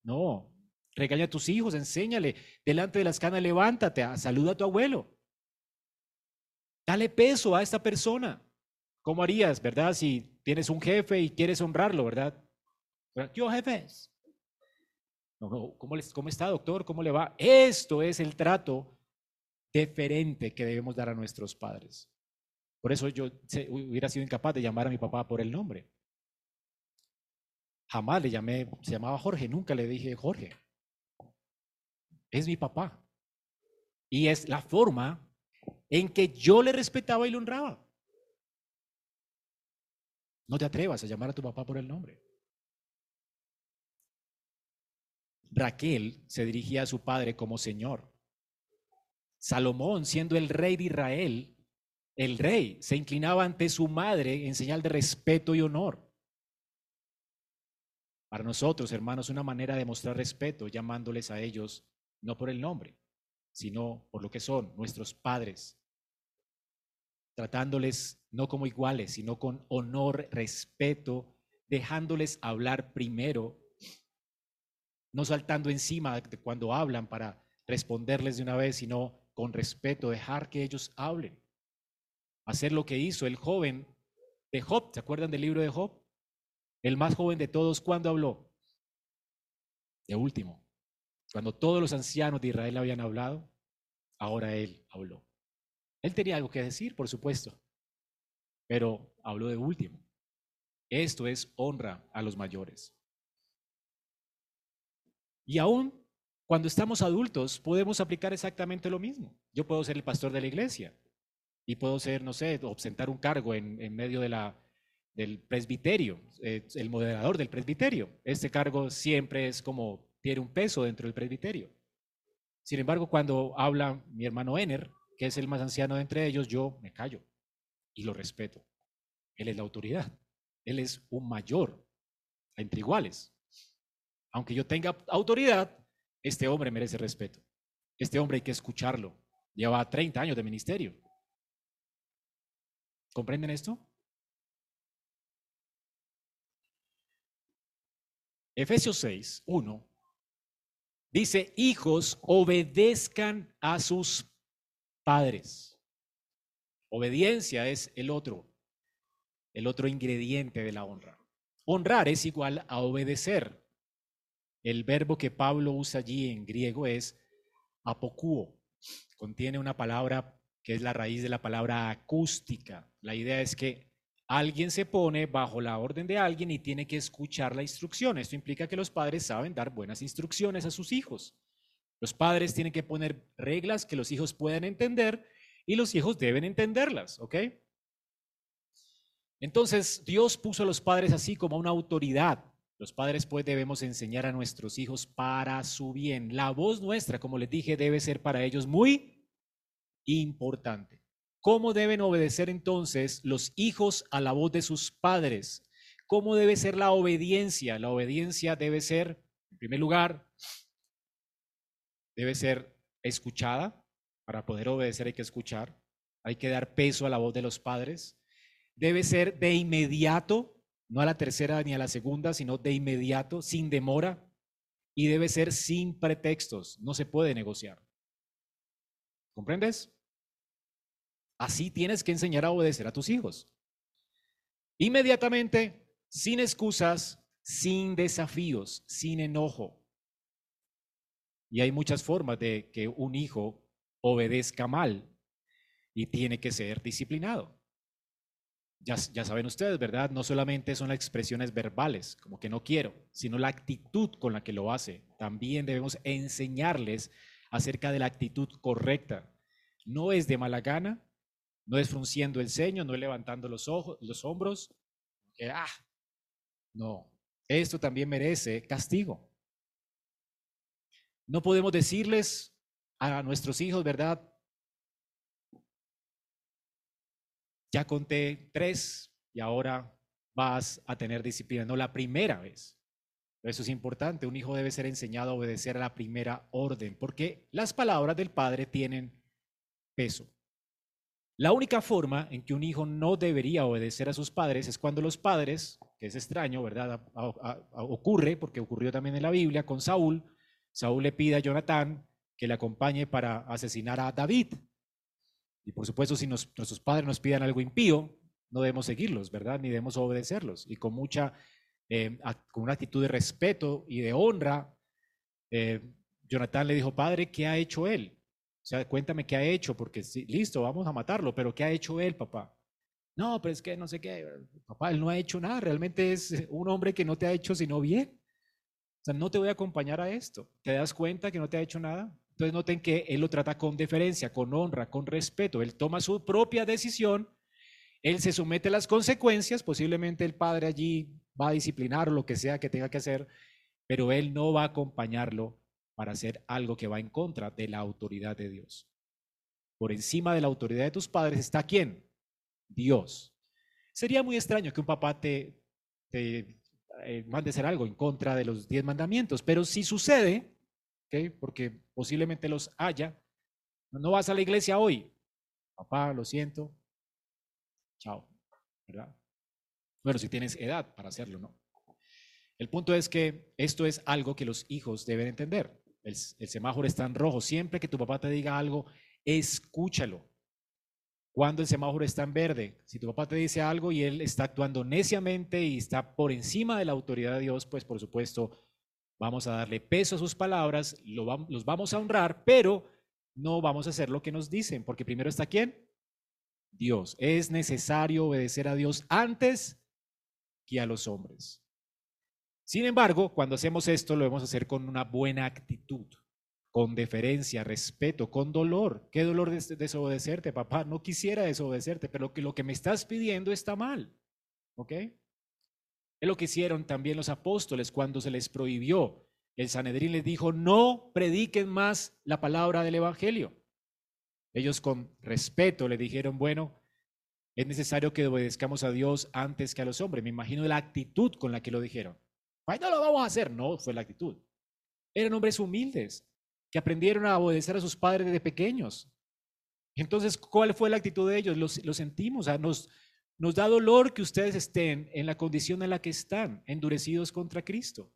No, regaña a tus hijos, enséñale, delante de las canas, levántate, saluda a tu abuelo. Dale peso a esta persona. ¿Cómo harías, verdad? Si tienes un jefe y quieres honrarlo, ¿verdad? Yo, jefes, ¿Cómo, ¿Cómo está, doctor? ¿Cómo le va? Esto es el trato deferente que debemos dar a nuestros padres. Por eso yo hubiera sido incapaz de llamar a mi papá por el nombre. Jamás le llamé, se llamaba Jorge, nunca le dije Jorge. Es mi papá. Y es la forma en que yo le respetaba y le honraba. No te atrevas a llamar a tu papá por el nombre. Raquel se dirigía a su padre como Señor. Salomón, siendo el rey de Israel, el rey se inclinaba ante su madre en señal de respeto y honor. Para nosotros, hermanos, una manera de mostrar respeto llamándoles a ellos no por el nombre, sino por lo que son nuestros padres, tratándoles no como iguales, sino con honor, respeto, dejándoles hablar primero no saltando encima de cuando hablan para responderles de una vez, sino con respeto, dejar que ellos hablen. Hacer lo que hizo el joven de Job, ¿se acuerdan del libro de Job? El más joven de todos, ¿cuándo habló? De último. Cuando todos los ancianos de Israel habían hablado, ahora él habló. Él tenía algo que decir, por supuesto, pero habló de último. Esto es honra a los mayores. Y aún cuando estamos adultos podemos aplicar exactamente lo mismo. Yo puedo ser el pastor de la iglesia y puedo ser, no sé, ostentar un cargo en, medio del presbiterio, eh, el moderador del presbiterio. Este cargo siempre es como, tiene un peso dentro del presbiterio. Sin embargo, cuando habla mi hermano Ener, que es el más anciano de entre ellos, yo me callo y lo respeto. Él es la autoridad. Él es un mayor entre iguales aunque yo tenga autoridad, este hombre merece respeto. Este hombre hay que escucharlo. Lleva 30 años de ministerio. ¿Comprenden esto? Efesios 6, 1 dice, hijos, obedezcan a sus padres. Obediencia es el otro, el otro ingrediente de la honra. Honrar es igual a obedecer. El verbo que Pablo usa allí en griego es apocuo. Contiene una palabra que es la raíz de la palabra acústica. La idea es que alguien se pone bajo la orden de alguien y tiene que escuchar la instrucción. Esto implica que los padres saben dar buenas instrucciones a sus hijos. Los padres tienen que poner reglas que los hijos puedan entender y los hijos deben entenderlas, ¿ok? Entonces, Dios puso a los padres así como una autoridad los padres pues debemos enseñar a nuestros hijos para su bien. La voz nuestra, como les dije, debe ser para ellos muy importante. ¿Cómo deben obedecer entonces los hijos a la voz de sus padres? ¿Cómo debe ser la obediencia? La obediencia debe ser, en primer lugar, debe ser escuchada. Para poder obedecer hay que escuchar. Hay que dar peso a la voz de los padres. Debe ser de inmediato no a la tercera ni a la segunda, sino de inmediato, sin demora, y debe ser sin pretextos, no se puede negociar. ¿Comprendes? Así tienes que enseñar a obedecer a tus hijos. Inmediatamente, sin excusas, sin desafíos, sin enojo. Y hay muchas formas de que un hijo obedezca mal y tiene que ser disciplinado. Ya, saben ustedes, ¿verdad? No solamente son las expresiones verbales, como que no quiero, sino la actitud con la que lo hace. También debemos enseñarles acerca de la actitud correcta. No es de mala gana, no es frunciendo el ceño, no es levantando los ojos, los hombros. Ah, no, esto también merece castigo. No podemos decirles a nuestros hijos, ¿verdad? Ya conté tres y ahora vas a tener disciplina. No la primera vez. Eso es importante. Un hijo debe ser enseñado a obedecer a la primera orden, porque las palabras del padre tienen peso. La única forma en que un hijo no debería obedecer a sus padres es cuando los padres, que es extraño, ¿verdad? ocurre, porque ocurrió también en la Biblia con Saúl. Saúl le pide a Jonatán que le acompañe para asesinar a David. Y por supuesto, si nuestros padres nos piden algo impío, no debemos seguirlos, ¿verdad? Ni debemos obedecerlos. Y con mucha, eh, con una actitud de respeto y de honra, eh, Jonatán le dijo, padre, ¿qué ha hecho él? O sea, cuéntame qué ha hecho, porque sí, listo, vamos a matarlo, pero ¿qué ha hecho él, papá? No, pero es que no sé qué, papá, él no ha hecho nada, realmente es un hombre que no te ha hecho sino bien. Sea, no te voy a acompañar a esto. ¿Te das cuenta que no te ha hecho nada? Entonces noten que él lo trata con deferencia, con honra, con respeto. Él toma su propia decisión, él se somete a las consecuencias, posiblemente el padre allí va a disciplinar lo que sea que tenga que hacer, pero él no va a acompañarlo para hacer algo que va en contra de la autoridad de Dios. Por encima de la autoridad de tus padres está quién? Dios. Sería muy extraño que un papá te eh, mande hacer algo en contra de los diez mandamientos, pero si sucede, porque posiblemente los haya. No vas a la iglesia hoy. Papá, lo siento. Chao. ¿Verdad? Bueno, si tienes edad para hacerlo, ¿no? El punto es que esto es algo que los hijos deben entender. El, el, semáforo está en rojo. Siempre que tu papá te diga algo, escúchalo. Cuando el semáforo está en verde, si tu papá te dice algo y él está actuando neciamente y está por encima de la autoridad de Dios, pues por supuesto vamos a darle peso a sus palabras, los vamos a honrar, pero no vamos a hacer lo que nos dicen, porque primero está quién? Dios. Es necesario obedecer a Dios antes que a los hombres. Sin embargo, cuando hacemos esto, lo debemos hacer con una buena actitud, con deferencia, respeto, con dolor. ¿Qué dolor de desobedecerte, papá? No quisiera desobedecerte, pero que lo que me estás pidiendo está mal. ¿Ok? Es lo que hicieron también los apóstoles cuando se les prohibió. El Sanedrín les dijo, no prediquen más la palabra del Evangelio. Ellos con respeto le dijeron, bueno, es necesario que obedezcamos a Dios antes que a los hombres. Me imagino la actitud con la que lo dijeron. Ay, no lo vamos a hacer. No, fue la actitud. Eran hombres humildes que aprendieron a obedecer a sus padres desde pequeños. Entonces, ¿cuál fue la actitud de ellos? Lo, sentimos, o sea, nos, nos da dolor que ustedes estén en la condición en la que están, endurecidos contra Cristo.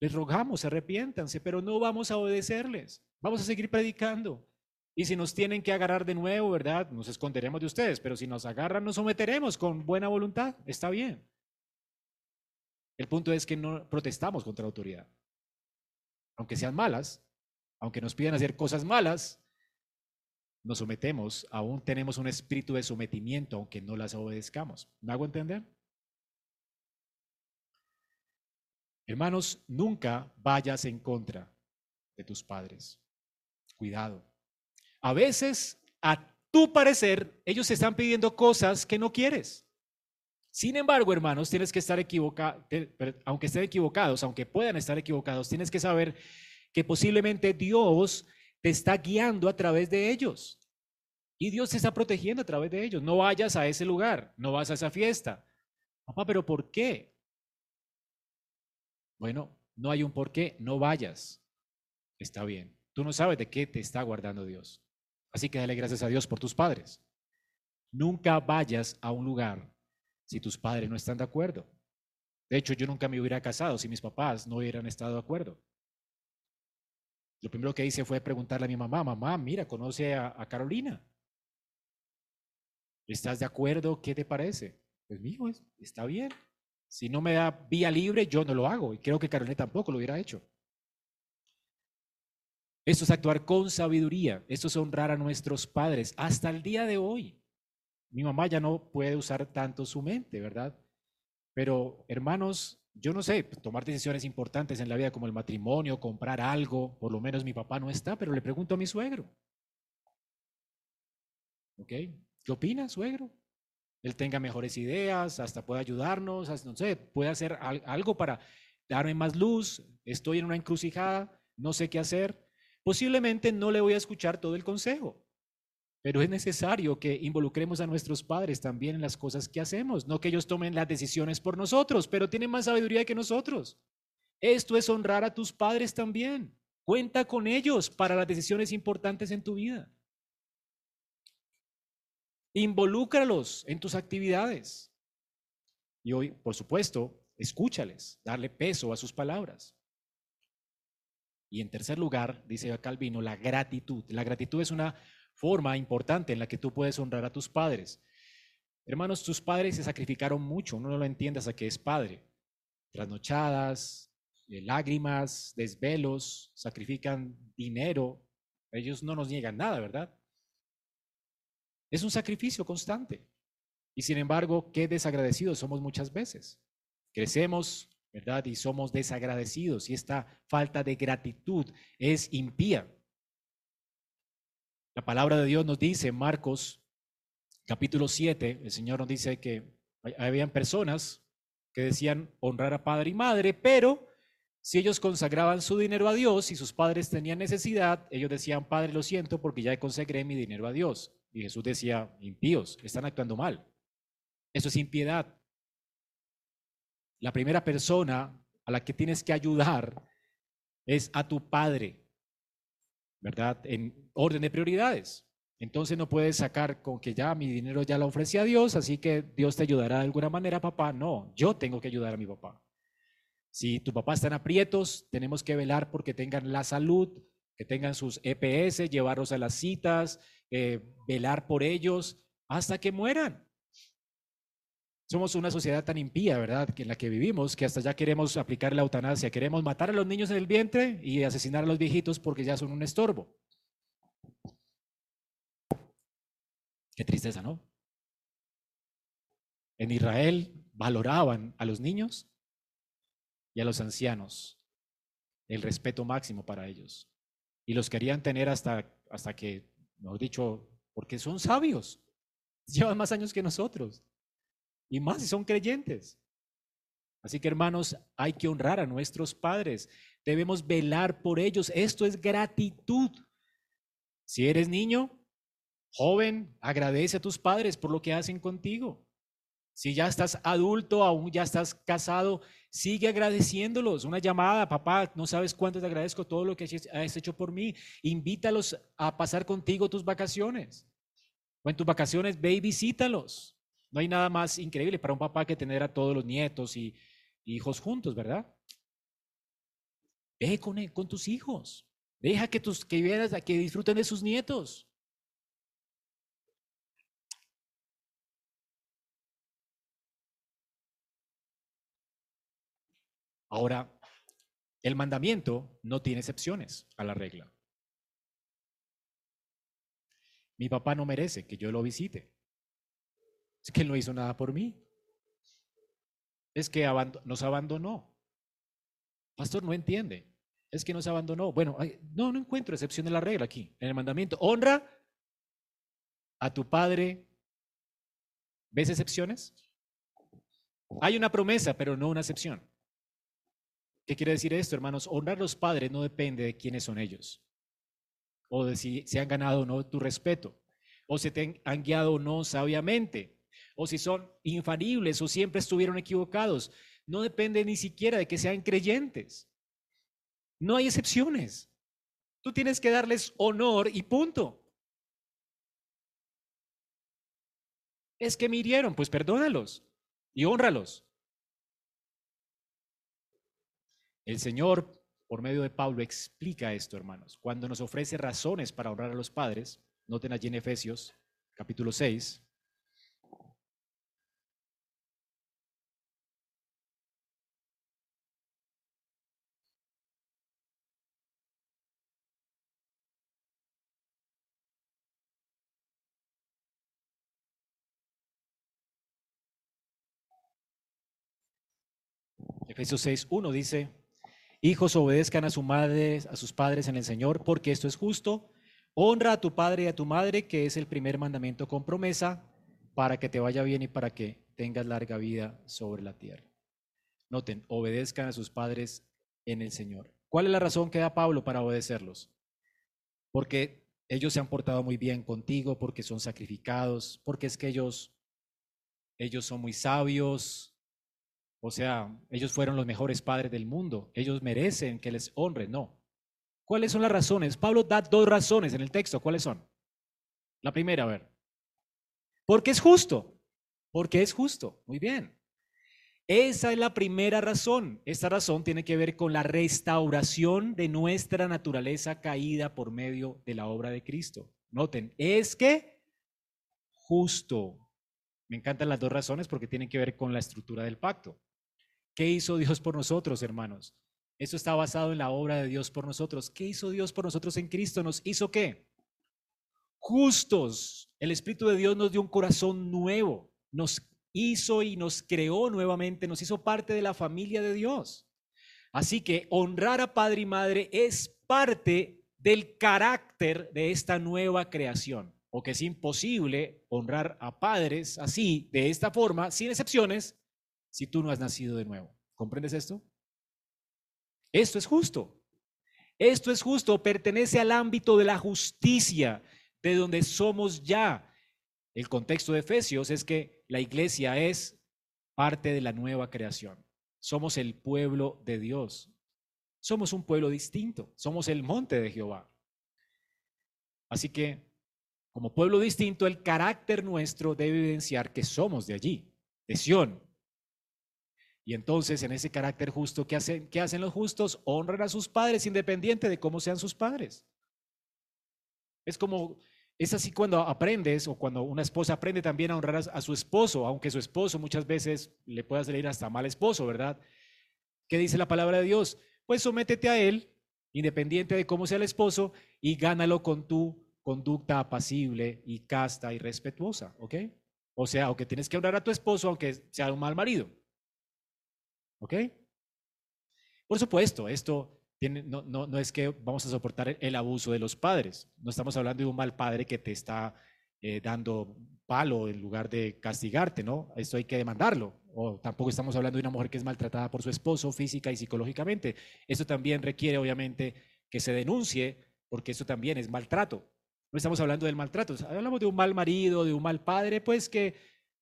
Les rogamos, arrepiéntanse, pero no vamos a obedecerles. Vamos a seguir predicando. Y si nos tienen que agarrar de nuevo, ¿verdad? Nos esconderemos de ustedes, pero si nos agarran, nos someteremos con buena voluntad. Está bien. El punto es que no protestamos contra la autoridad. Aunque sean malas, aunque nos pidan hacer cosas malas, nos sometemos, aún tenemos un espíritu de sometimiento, aunque no las obedezcamos. ¿Me hago entender? Hermanos, nunca vayas en contra de tus padres. Cuidado. A veces, a tu parecer, ellos te están pidiendo cosas que no quieres. Sin embargo, hermanos, tienes que estar equivocados, aunque estén equivocados, aunque puedan estar equivocados, tienes que saber que posiblemente Dios te está guiando a través de ellos. Y Dios te está protegiendo a través de ellos. No vayas a ese lugar, no vas a esa fiesta. Papá, pero ¿por qué? Bueno, no hay un por qué, no vayas. Está bien. Tú no sabes de qué te está guardando Dios. Así que dale gracias a Dios por tus padres. Nunca vayas a un lugar si tus padres no están de acuerdo. De hecho, yo nunca me hubiera casado si mis papás no hubieran estado de acuerdo. Lo primero que hice fue preguntarle a mi mamá, mamá, mira, conoce a, Carolina. ¿Estás de acuerdo? ¿Qué te parece? Pues mío, está bien. Si no me da vía libre, yo no lo hago. Y creo que Carolina tampoco lo hubiera hecho. Esto es actuar con sabiduría. Esto es honrar a nuestros padres. Hasta el día de hoy. Mi mamá ya no puede usar tanto su mente, ¿verdad? Pero, hermanos, yo no sé, tomar decisiones importantes en la vida como el matrimonio, comprar algo, por lo menos mi papá no está, pero le pregunto a mi suegro. ¿Ok? ¿Qué opina, suegro? Él tenga mejores ideas, hasta puede ayudarnos, no sé, puede hacer algo para darme más luz, estoy en una encrucijada, no sé qué hacer. Posiblemente no le voy a escuchar todo el consejo, pero es necesario que involucremos a nuestros padres también en las cosas que hacemos, no que ellos tomen las decisiones por nosotros, pero tienen más sabiduría que nosotros. Esto es honrar a tus padres también. Cuenta con ellos para las decisiones importantes en tu vida. Involúcralos en tus actividades. Y hoy, por supuesto, escúchales, darle peso a sus palabras. Y en tercer lugar, dice Calvino, la gratitud. La gratitud es una forma importante en la que tú puedes honrar a tus padres. Hermanos, tus padres se sacrificaron mucho, no lo entiende hasta que es padre. Trasnochadas, eh, lágrimas, desvelos, sacrifican dinero. Ellos no nos niegan nada, ¿verdad? Es un sacrificio constante. Y sin embargo, qué desagradecidos somos muchas veces. Crecemos, ¿verdad? Y somos desagradecidos y esta falta de gratitud es impía. La palabra de Dios nos dice, Marcos capítulo 7, el Señor nos dice que habían personas que decían honrar a padre y madre, pero si ellos consagraban su dinero a Dios y sus padres tenían necesidad, ellos decían, Padre, lo siento porque ya consagré mi dinero a Dios. Y Jesús decía, impíos, están actuando mal. Eso es impiedad. La primera persona a la que tienes que ayudar es a tu padre, ¿verdad? En orden de prioridades. Entonces no puedes sacar con que ya mi dinero ya lo ofrecí a Dios, así que Dios te ayudará de alguna manera, papá. No, yo tengo que ayudar a mi papá. Si tu papá está en aprietos, tenemos que velar porque tengan la salud, que tengan sus EPS, llevarlos a las citas, eh, velar por ellos hasta que mueran. Somos una sociedad tan impía, ¿verdad?, que en la que vivimos, que hasta ya queremos aplicar la eutanasia, queremos matar a los niños en el vientre y asesinar a los viejitos porque ya son un estorbo. Qué tristeza, ¿no? En Israel valoraban a los niños y a los ancianos, el respeto máximo para ellos. Y los querían tener hasta, hasta que mejor dicho, porque son sabios, llevan más años que nosotros, y más si son creyentes. Así que hermanos, hay que honrar a nuestros padres, debemos velar por ellos, esto es gratitud. Si eres niño, joven, agradece a tus padres por lo que hacen contigo. Si ya estás adulto, aún ya estás casado, sigue agradeciéndolos. Una llamada, papá, no sabes cuánto te agradezco todo lo que has hecho por mí. Invítalos a pasar contigo tus vacaciones. O en tus vacaciones, ve y visítalos. No hay nada más increíble para un papá que tener a todos los nietos y, hijos juntos, ¿verdad? Ve con, con tus hijos. Deja que tus que, que disfruten de sus nietos. Ahora, el mandamiento no tiene excepciones a la regla. Mi papá no merece que yo lo visite. Es que él no hizo nada por mí. Es que nos abandonó. Pastor, no entiende. Es que nos abandonó. Bueno, no, no encuentro excepción de la regla aquí. En el mandamiento, honra a tu padre. ¿Ves excepciones? Hay una promesa, pero no una excepción. ¿Qué quiere decir esto, hermanos? Honrar a los padres no depende de quiénes son ellos, o de si se han ganado o no tu respeto, o si te han guiado o no sabiamente, o si son infalibles o siempre estuvieron equivocados. No depende ni siquiera de que sean creyentes. No hay excepciones. Tú tienes que darles honor y punto. Es que me hirieron, pues perdónalos y honralos. El Señor por medio de Pablo, explica esto, hermanos. Cuando nos ofrece razones para honrar a los padres, noten allí en Efesios capítulo 6, Efesios 6, 1 dice, hijos obedezcan a su madre, a sus padres en el Señor, porque esto es justo. Honra a tu padre y a tu madre, que es el primer mandamiento con promesa, para que te vaya bien y para que tengas larga vida sobre la tierra. Noten, obedezcan a sus padres en el Señor. ¿Cuál es la razón que da Pablo para obedecerlos? Porque ellos se han portado muy bien contigo, porque son sacrificados, porque es que ellos, ellos son muy sabios, o sea, ellos fueron los mejores padres del mundo. Ellos merecen que les honren. No. ¿Cuáles son las razones? Pablo da dos razones en el texto. ¿Cuáles son? La primera, a ver. Porque es justo. Porque es justo. Muy bien. Esa es la primera razón. Esta razón tiene que ver con la restauración de nuestra naturaleza caída por medio de la obra de Cristo. Noten, es que justo. Me encantan las dos razones porque tienen que ver con la estructura del pacto. ¿Qué hizo Dios por nosotros, hermanos? Esto está basado en la obra de Dios por nosotros. ¿Qué hizo Dios por nosotros en Cristo? ¿Nos hizo qué? Justos. El Espíritu de Dios nos dio un corazón nuevo. Nos hizo y nos creó nuevamente, nos hizo parte de la familia de Dios. Así que honrar a padre y madre es parte del carácter de esta nueva creación. O que es imposible honrar a padres así, de esta forma, sin excepciones, si tú no has nacido de nuevo. ¿Comprendes esto? Esto es justo. Esto es justo, pertenece al ámbito de la justicia, de donde somos ya. El contexto de Efesios es que la iglesia es parte de la nueva creación. Somos el pueblo de Dios. Somos un pueblo distinto. Somos el monte de Jehová. Así que, como pueblo distinto, el carácter nuestro debe evidenciar que somos de allí, de Sión, y entonces, en ese carácter justo, ¿qué hacen, ¿qué hacen los justos? Honran a sus padres independiente de cómo sean sus padres. Es como, es así cuando aprendes o cuando una esposa aprende también a honrar a, su esposo, aunque su esposo muchas veces le pueda salir hasta mal esposo, ¿verdad? ¿Qué dice la palabra de Dios? Pues sométete a él, independiente de cómo sea el esposo, y gánalo con tu conducta apacible y casta y respetuosa, ¿ok? O sea, aunque tienes que honrar a tu esposo, aunque sea un mal marido. ¿Ok? Por supuesto, esto no, no, no, es que vamos a soportar el abuso de los padres. No estamos hablando de un mal padre que te está eh, dando palo en lugar de castigarte, ¿no? Esto hay que demandarlo. O tampoco estamos hablando de una mujer que es maltratada por su esposo física y psicológicamente. Esto también requiere, obviamente, que se denuncie, porque eso también es maltrato. No estamos hablando del maltrato, hablamos de un mal marido, de un mal padre, pues que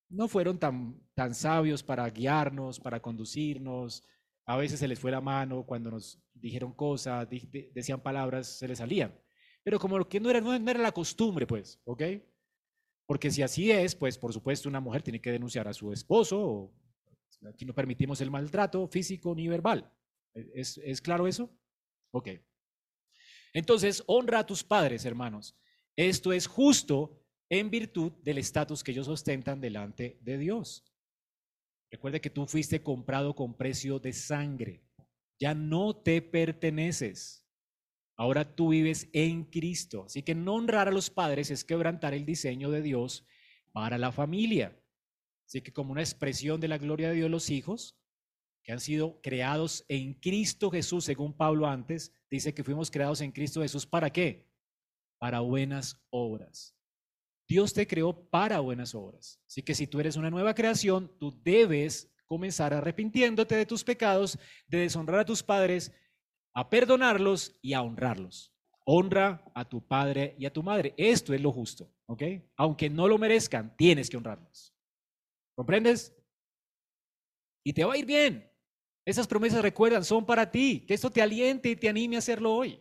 no fueron tan, tan sabios para guiarnos, para conducirnos. A veces se les fue la mano cuando nos dijeron cosas, decían palabras, se les salían. Pero como que no era, no, era la costumbre, pues, ¿ok? Porque si así es, pues por supuesto una mujer tiene que denunciar a su esposo. O, aquí no permitimos el maltrato físico ni verbal. ¿Es, ¿Es claro eso? Ok. Entonces, honra a tus padres, hermanos. Esto es justo en virtud del estatus que ellos ostentan delante de Dios. Recuerde que tú fuiste comprado con precio de sangre. Ya no te perteneces. Ahora tú vives en Cristo. Así que no honrar a los padres es quebrantar el diseño de Dios para la familia. Así que como una expresión de la gloria de Dios, los hijos que han sido creados en Cristo Jesús, según Pablo antes, dice que fuimos creados en Cristo Jesús para qué? Para buenas obras. Dios te creó para buenas obras. Así que si tú eres una nueva creación, tú debes comenzar arrepintiéndote de tus pecados, de deshonrar a tus padres, a perdonarlos y a honrarlos. Honra a tu padre y a tu madre. Esto es lo justo, ¿ok? Aunque no lo merezcan, tienes que honrarlos. ¿Comprendes? Y te va a ir bien. Esas promesas, recuerdan, son para ti. Que esto te aliente y te anime a hacerlo hoy.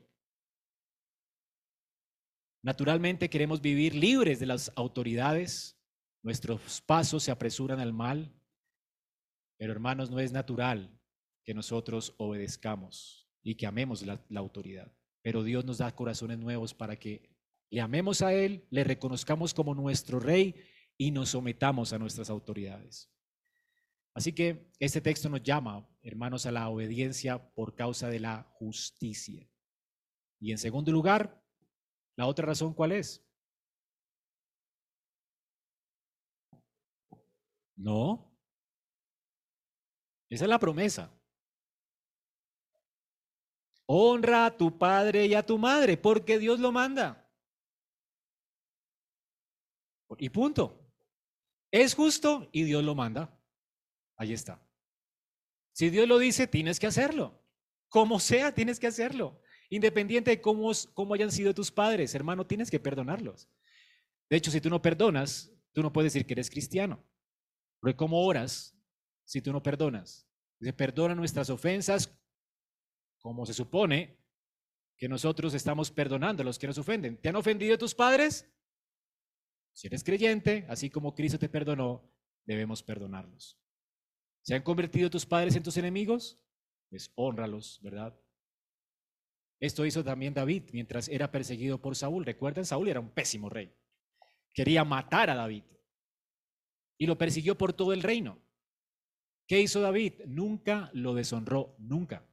Naturalmente queremos vivir libres de las autoridades, nuestros pasos se apresuran al mal, pero hermanos, no es natural que nosotros obedezcamos y que amemos la, autoridad. Pero Dios nos da corazones nuevos para que le amemos a Él, le reconozcamos como nuestro rey y nos sometamos a nuestras autoridades. Así que este texto nos llama, hermanos, a la obediencia por causa de la justicia. Y en segundo lugar, la otra razón, ¿cuál es? No. Esa es la promesa. Honra a tu padre y a tu madre, porque Dios lo manda. Y punto. Es justo y Dios lo manda. Ahí está. Si Dios lo dice, tienes que hacerlo. Como sea, tienes que hacerlo. Independiente de cómo, cómo hayan sido tus padres, hermano, tienes que perdonarlos. De hecho, si tú no perdonas, tú no puedes decir que eres cristiano. Porque ¿cómo oras si tú no perdonas? Dice, perdona nuestras ofensas, como se supone que nosotros estamos perdonando a los que nos ofenden. ¿Te han ofendido tus padres? Si eres creyente, así como Cristo te perdonó, debemos perdonarlos. ¿Se han convertido tus padres en tus enemigos? Pues honralos, ¿verdad? Esto hizo también David mientras era perseguido por Saúl. Recuerden, Saúl era un pésimo rey. Quería matar a David y lo persiguió por todo el reino. ¿Qué hizo David? Nunca lo deshonró, nunca.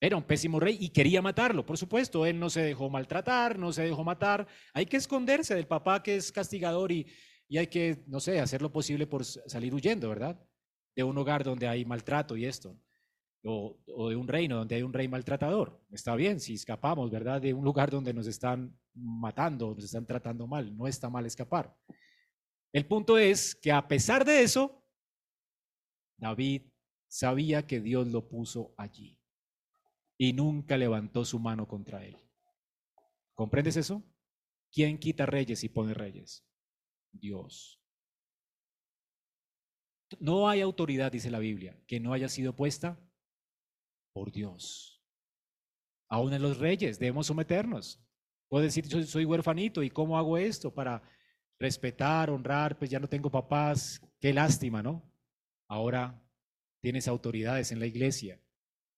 Era un pésimo rey y quería matarlo, por supuesto. Él no se dejó maltratar, no se dejó matar. Hay que esconderse del papá que es castigador y, y hay que, no sé, hacer lo posible por salir huyendo, ¿verdad? De un hogar donde hay maltrato y esto. O, de un reino donde hay un rey maltratador. Está bien si escapamos, ¿verdad? De un lugar donde nos están matando, nos están tratando mal. No está mal escapar. El punto es que a pesar de eso, David sabía que Dios lo puso allí y nunca levantó su mano contra él. ¿Comprendes eso? ¿Quién quita reyes y pone reyes? Dios. No hay autoridad, dice la Biblia, que no haya sido puesta por Dios. Aún en los reyes debemos someternos. Puedo decir, soy, soy huerfanito y cómo hago esto para respetar, honrar, pues ya no tengo papás, qué lástima, ¿no? Ahora tienes autoridades en la iglesia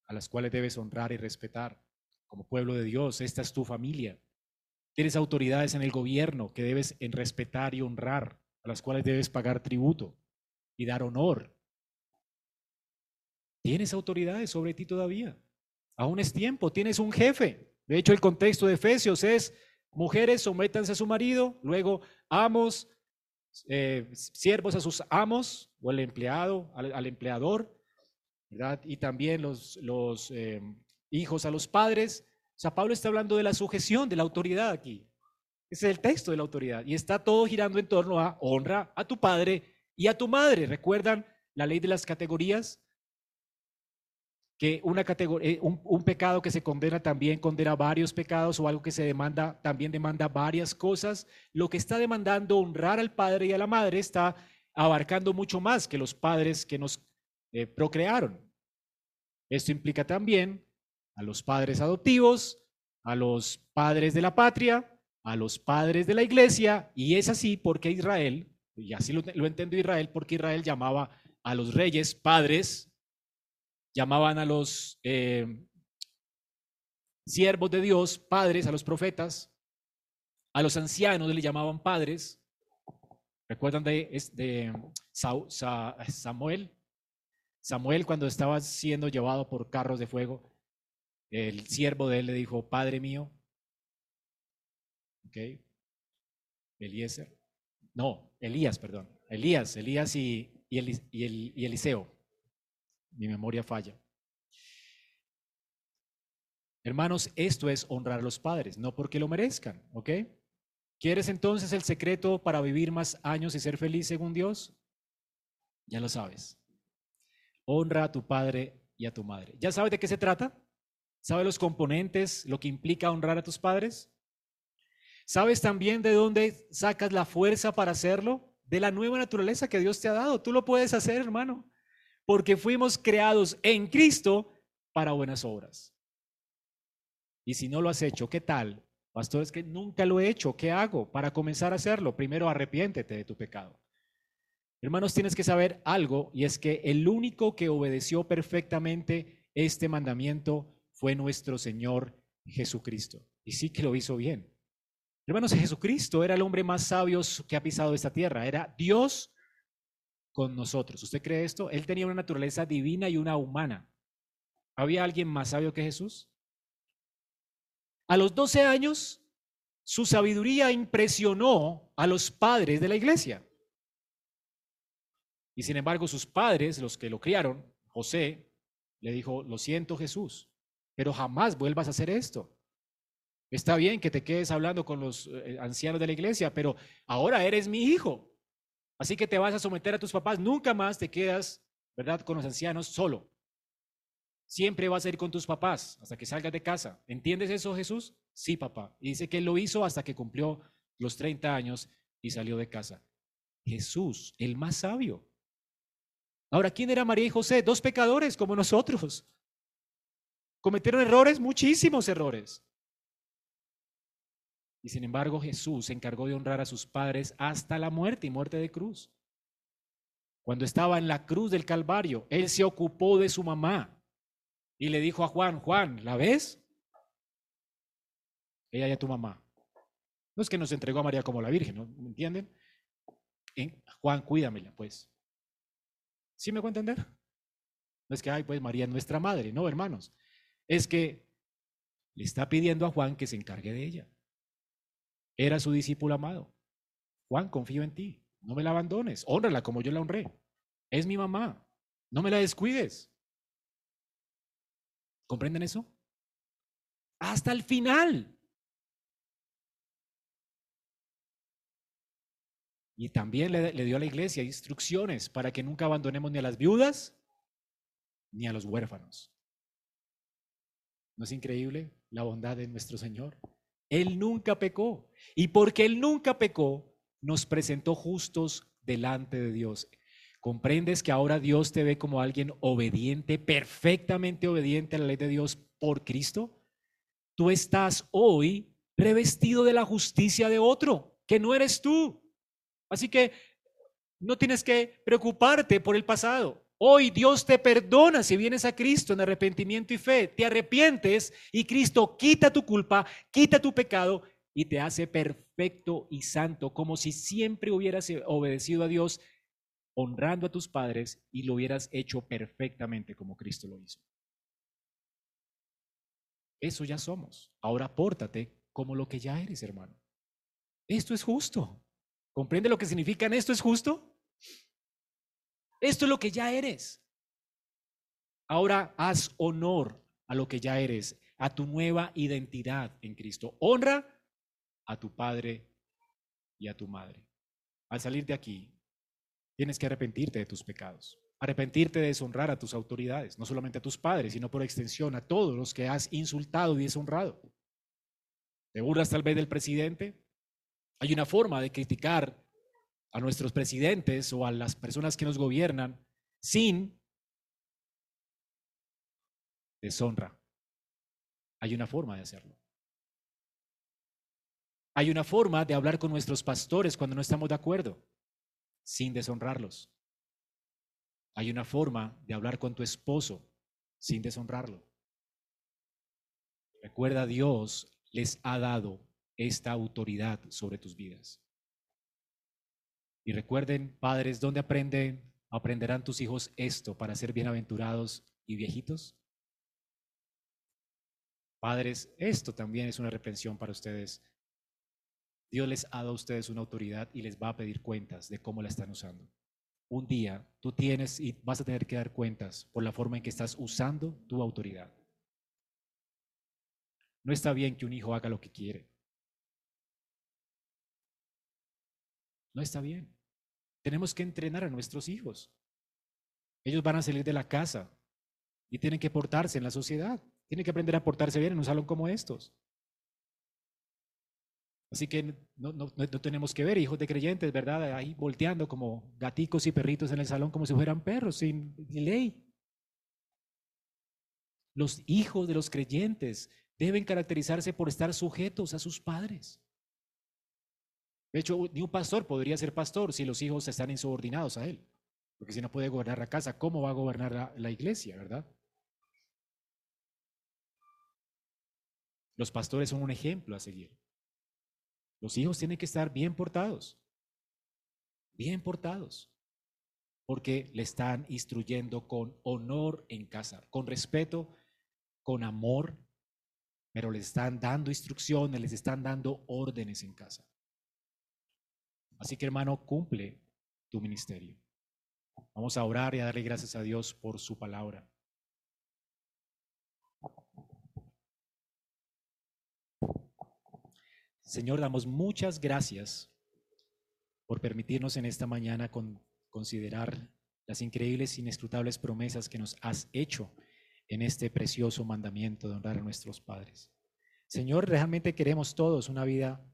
a las cuales debes honrar y respetar como pueblo de Dios. Esta es tu familia. Tienes autoridades en el gobierno que debes en respetar y honrar, a las cuales debes pagar tributo y dar honor. Tienes autoridades sobre ti todavía. Aún es tiempo, tienes un jefe. De hecho, el contexto de Efesios es Mujeres, sométanse a su marido, luego amos, eh, siervos a sus amos o el empleado, al, empleador. Y también los, los eh, hijos a los padres. O sea, Pablo está hablando de la sujeción, de la autoridad aquí. Ese es el texto de la autoridad. Y está todo girando en torno a honra a tu padre y a tu madre. ¿Recuerdan la ley de las categorías? Que una categoría, eh, un, pecado que se condena también condena varios pecados o algo que se demanda también demanda varias cosas. Lo que está demandando honrar al padre y a la madre está abarcando mucho más que los padres que nos eh, procrearon. Esto implica también a los padres adoptivos, a los padres de la patria, a los padres de la iglesia, y es así porque Israel, y así lo, lo Israel, porque Israel llamaba a los reyes padres llamaban a los eh, siervos de Dios padres, a los profetas, a los ancianos le llamaban padres. ¿Recuerdan de, de Samuel? Samuel cuando estaba siendo llevado por carros de fuego, el siervo de él le dijo, Padre mío. ¿Ok? Eliezer. No, Elías, perdón. Elías, Elías y, y, y Eliseo mi memoria falla. Hermanos, esto es honrar a los padres, no porque lo merezcan, ¿ok? ¿Quieres entonces el secreto para vivir más años y ser feliz según Dios? Ya lo sabes. Honra a tu padre y a tu madre. ¿Ya sabes de qué se trata? ¿Sabes los componentes, lo que implica honrar a tus padres? ¿Sabes también de dónde sacas la fuerza para hacerlo? De la nueva naturaleza que Dios te ha dado. Tú lo puedes hacer, hermano porque fuimos creados en Cristo para buenas obras. Y si no lo has hecho, ¿qué tal? Pastor, es que nunca lo he hecho. ¿Qué hago para comenzar a hacerlo? Primero, arrepiéntete de tu pecado. Hermanos, tienes que saber algo y es que el único que obedeció perfectamente este mandamiento fue nuestro Señor Jesucristo. Y sí que lo hizo bien. Hermanos, Jesucristo era el hombre más sabio que ha pisado esta tierra. Era Dios con nosotros. ¿Usted cree esto? Él tenía una naturaleza divina y una humana. ¿Había alguien más sabio que Jesús? A los 12 años, su sabiduría impresionó a los padres de la iglesia. Y sin embargo, sus padres, los que lo criaron, José, le dijo, lo siento Jesús, pero jamás vuelvas a hacer esto. Está bien que te quedes hablando con los eh, ancianos de la iglesia, pero ahora eres mi hijo. Así que te vas a someter a tus papás. Nunca más te quedas, ¿verdad?, con los ancianos solo. Siempre vas a ir con tus papás hasta que salgas de casa. ¿Entiendes eso, Jesús? Sí, papá. Y dice que él lo hizo hasta que cumplió los 30 años y salió de casa. Jesús, el más sabio. Ahora, ¿quién era María y José? Dos pecadores como nosotros. Cometieron errores, muchísimos errores. Y sin embargo Jesús se encargó de honrar a sus padres hasta la muerte y muerte de cruz. Cuando estaba en la cruz del Calvario, Él se ocupó de su mamá y le dijo a Juan, Juan, ¿la ves? Ella ya tu mamá. No es que nos entregó a María como la Virgen, ¿no? ¿Me entienden? Juan, cuídamela, pues. ¿Sí me puede entender? No es que, ay, pues María es nuestra madre, no, hermanos. Es que le está pidiendo a Juan que se encargue de ella. Era su discípulo amado. Juan, confío en ti. No me la abandones. Honrala como yo la honré. Es mi mamá. No me la descuides. ¿Comprenden eso? Hasta el final. Y también le, le, dio a la iglesia instrucciones para que nunca abandonemos ni a las viudas ni a los huérfanos. ¿No es increíble la bondad de nuestro Señor? Él nunca pecó. Y porque Él nunca pecó, nos presentó justos delante de Dios. ¿Comprendes que ahora Dios te ve como alguien obediente, perfectamente obediente a la ley de Dios por Cristo? Tú estás hoy revestido de la justicia de otro, que no eres tú. Así que no tienes que preocuparte por el pasado. Hoy Dios te perdona si vienes a Cristo en arrepentimiento y fe. Te arrepientes y Cristo quita tu culpa, quita tu pecado y te hace perfecto y santo, como si siempre hubieras obedecido a Dios, honrando a tus padres y lo hubieras hecho perfectamente como Cristo lo hizo. Eso ya somos. Ahora pórtate como lo que ya eres, hermano. Esto es justo. ¿Comprende lo que significa esto es justo? Esto es lo que ya eres. Ahora haz honor a lo que ya eres, a tu nueva identidad en Cristo. Honra a tu padre y a tu madre. Al salir de aquí, tienes que arrepentirte de tus pecados. Arrepentirte de deshonrar a tus autoridades, no solamente a tus padres, sino por extensión a todos los que has insultado y deshonrado. ¿Te burlas tal vez del presidente? Hay una forma de criticar a nuestros presidentes o a las personas que nos gobiernan sin deshonra. Hay una forma de hacerlo. Hay una forma de hablar con nuestros pastores cuando no estamos de acuerdo, sin deshonrarlos. Hay una forma de hablar con tu esposo sin deshonrarlo. Recuerda, Dios les ha dado esta autoridad sobre tus vidas. Y recuerden, padres, ¿dónde aprenden, aprenderán tus hijos esto para ser bienaventurados y viejitos? Padres, esto también es una reprensión para ustedes. Dios les ha dado a ustedes una autoridad y les va a pedir cuentas de cómo la están usando. Un día tú tienes y vas a tener que dar cuentas por la forma en que estás usando tu autoridad. No está bien que un hijo haga lo que quiere. No está bien. Tenemos que entrenar a nuestros hijos. Ellos van a salir de la casa y tienen que portarse en la sociedad. Tienen que aprender a portarse bien en un salón como estos. Así que no, no, tenemos que ver hijos de creyentes, ¿verdad? Ahí volteando como gaticos y perritos en el salón como si fueran perros, sin ley. Los hijos de los creyentes deben caracterizarse por estar sujetos a sus padres. De hecho, ni un pastor podría ser pastor si los hijos están insubordinados a él. Porque si no puede gobernar la casa, ¿cómo va a gobernar la, iglesia, verdad? Los pastores son un ejemplo a seguir. Los hijos tienen que estar bien portados, bien portados, porque le están instruyendo con honor en casa, con respeto, con amor, pero les están dando instrucciones, les están dando órdenes en casa. Así que hermano, cumple tu ministerio. Vamos a orar y a darle gracias a Dios por su palabra. Señor, damos muchas gracias por permitirnos en esta mañana considerar las increíbles, inescrutables promesas que nos has hecho en este precioso mandamiento de honrar a nuestros padres. Señor, realmente queremos todos una vida